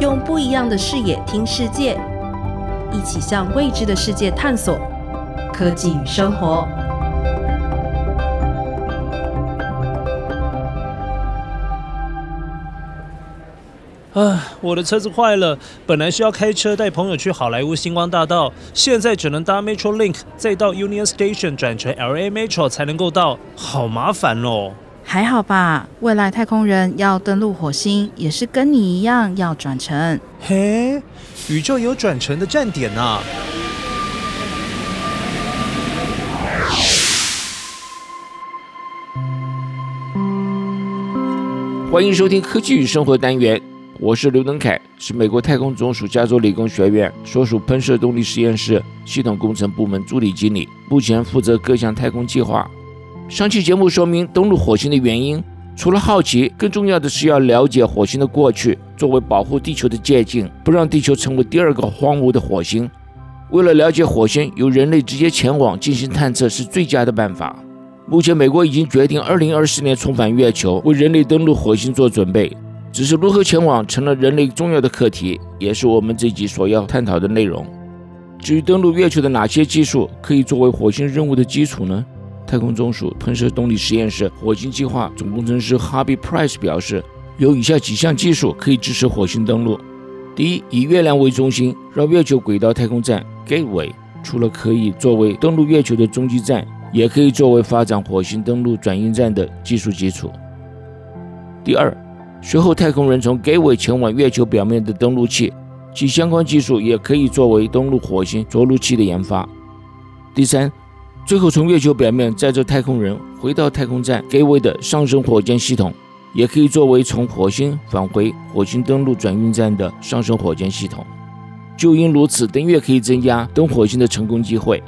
用不一样的视野听世界，一起向未知的世界探索。科技与生活。啊，我的车子坏了，本来是要开车带朋友去好莱坞星光大道，现在只能搭 Metro Link，再到 Union Station 转乘 LA Metro 才能够到，好麻烦哦。还好吧，未来太空人要登陆火星，也是跟你一样要转乘。嘿，宇宙有转乘的站点呐。欢迎收听科技与生活单元，我是刘登凯，是美国太空总署加州理工学院所属喷射动力实验室系统工程部门助理经理，目前负责各项太空计划。上期节目说明登陆火星的原因，除了好奇，更重要的是要了解火星的过去，作为保护地球的借鉴，不让地球成为第二个荒芜的火星。为了了解火星，由人类直接前往进行探测是最佳的办法。目前，美国已经决定二零二四年重返月球，为人类登陆火星做准备。只是如何前往成了人类重要的课题，也是我们这集所要探讨的内容。至于登陆月球的哪些技术可以作为火星任务的基础呢？太空总署喷射动力实验室火星计划总工程师 Harvey Price 表示，有以下几项技术可以支持火星登陆：第一，以月亮为中心绕月球轨道太空站 Gateway，除了可以作为登陆月球的中继站。也可以作为发展火星登陆转运站的技术基础。第二，随后太空人从 Gateway 前往月球表面的登陆器，其相关技术也可以作为登陆火星着陆器的研发。第三，最后从月球表面载着太空人回到太空站该位的上升火箭系统，也可以作为从火星返回火星登陆转运站的上升火箭系统。就因如此，登月可以增加登火星的成功机会。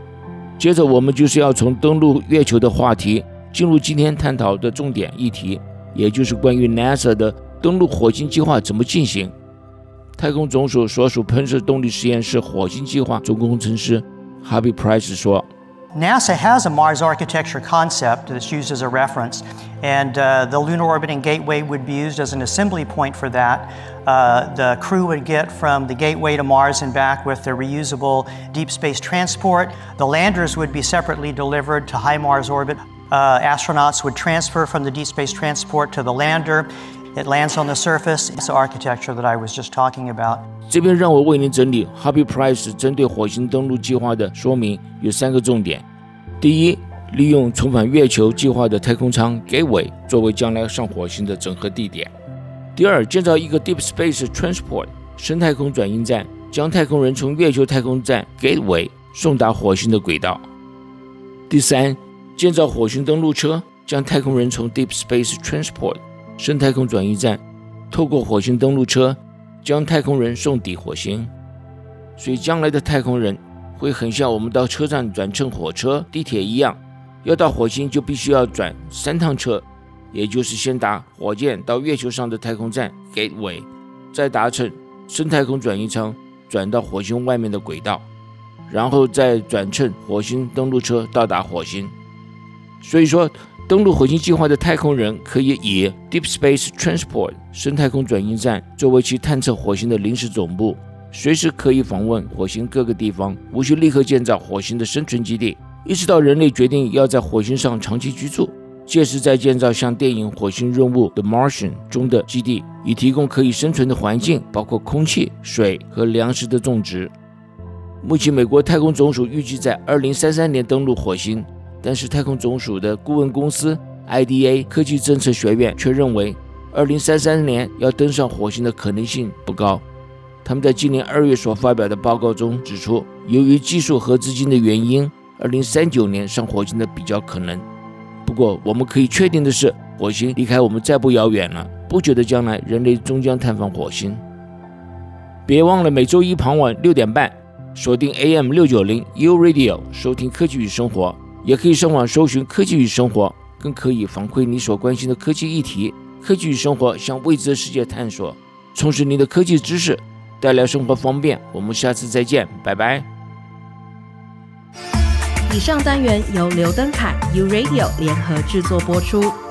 接着，我们就是要从登陆月球的话题进入今天探讨的重点议题，也就是关于 NASA 的登陆火星计划怎么进行。太空总署所属喷射动力实验室火星计划总工程师 Harvey Price 说。NASA has a Mars architecture concept that's used as a reference, and uh, the Lunar Orbiting Gateway would be used as an assembly point for that. Uh, the crew would get from the gateway to Mars and back with their reusable deep space transport. The landers would be separately delivered to high Mars orbit. Uh, astronauts would transfer from the deep space transport to the lander. It lands on the surface. It's the architecture that I was just talking about. 这边让我为您整理 Happy Price 针对火星登陆计划的说明，有三个重点。第一，利用重返月球计划的太空舱 Gateway 作为将来上火星的整合地点。第二，建造一个 Deep Space Transport 深太空转运站，将太空人从月球太空站 Gateway 送达火星的轨道。第三，建造火星登陆车，将太空人从 Deep Space Transport 深太空转移站，透过火星登陆车，将太空人送抵火星。所以，将来的太空人会很像我们到车站转乘火车、地铁一样，要到火星就必须要转三趟车，也就是先搭火箭到月球上的太空站 Gateway，再搭乘深太空转移舱转到火星外面的轨道，然后再转乘火星登陆车到达火星。所以说。登陆火星计划的太空人可以以 Deep Space Transport 深太空转运站作为其探测火星的临时总部，随时可以访问火星各个地方，无需立刻建造火星的生存基地，一直到人类决定要在火星上长期居住，届时再建造像电影《火星任务》The Martian 中的基地，以提供可以生存的环境，包括空气、水和粮食的种植。目前，美国太空总署预计在2033年登陆火星。但是太空总署的顾问公司 IDA 科技政策学院却认为，2033年要登上火星的可能性不高。他们在今年二月所发表的报告中指出，由于技术和资金的原因，2039年上火星的比较可能。不过，我们可以确定的是，火星离开我们再不遥远了。不久的将来，人类终将探访火星。别忘了每周一傍晚六点半，锁定 AM 六九零 U Radio 收听科技与生活。也可以上网搜寻“科技与生活”，更可以反馈你所关心的科技议题。科技与生活向未知的世界探索，充实您的科技知识，带来生活方便。我们下次再见，拜拜。以上单元由刘登凯 U Radio 联合制作播出。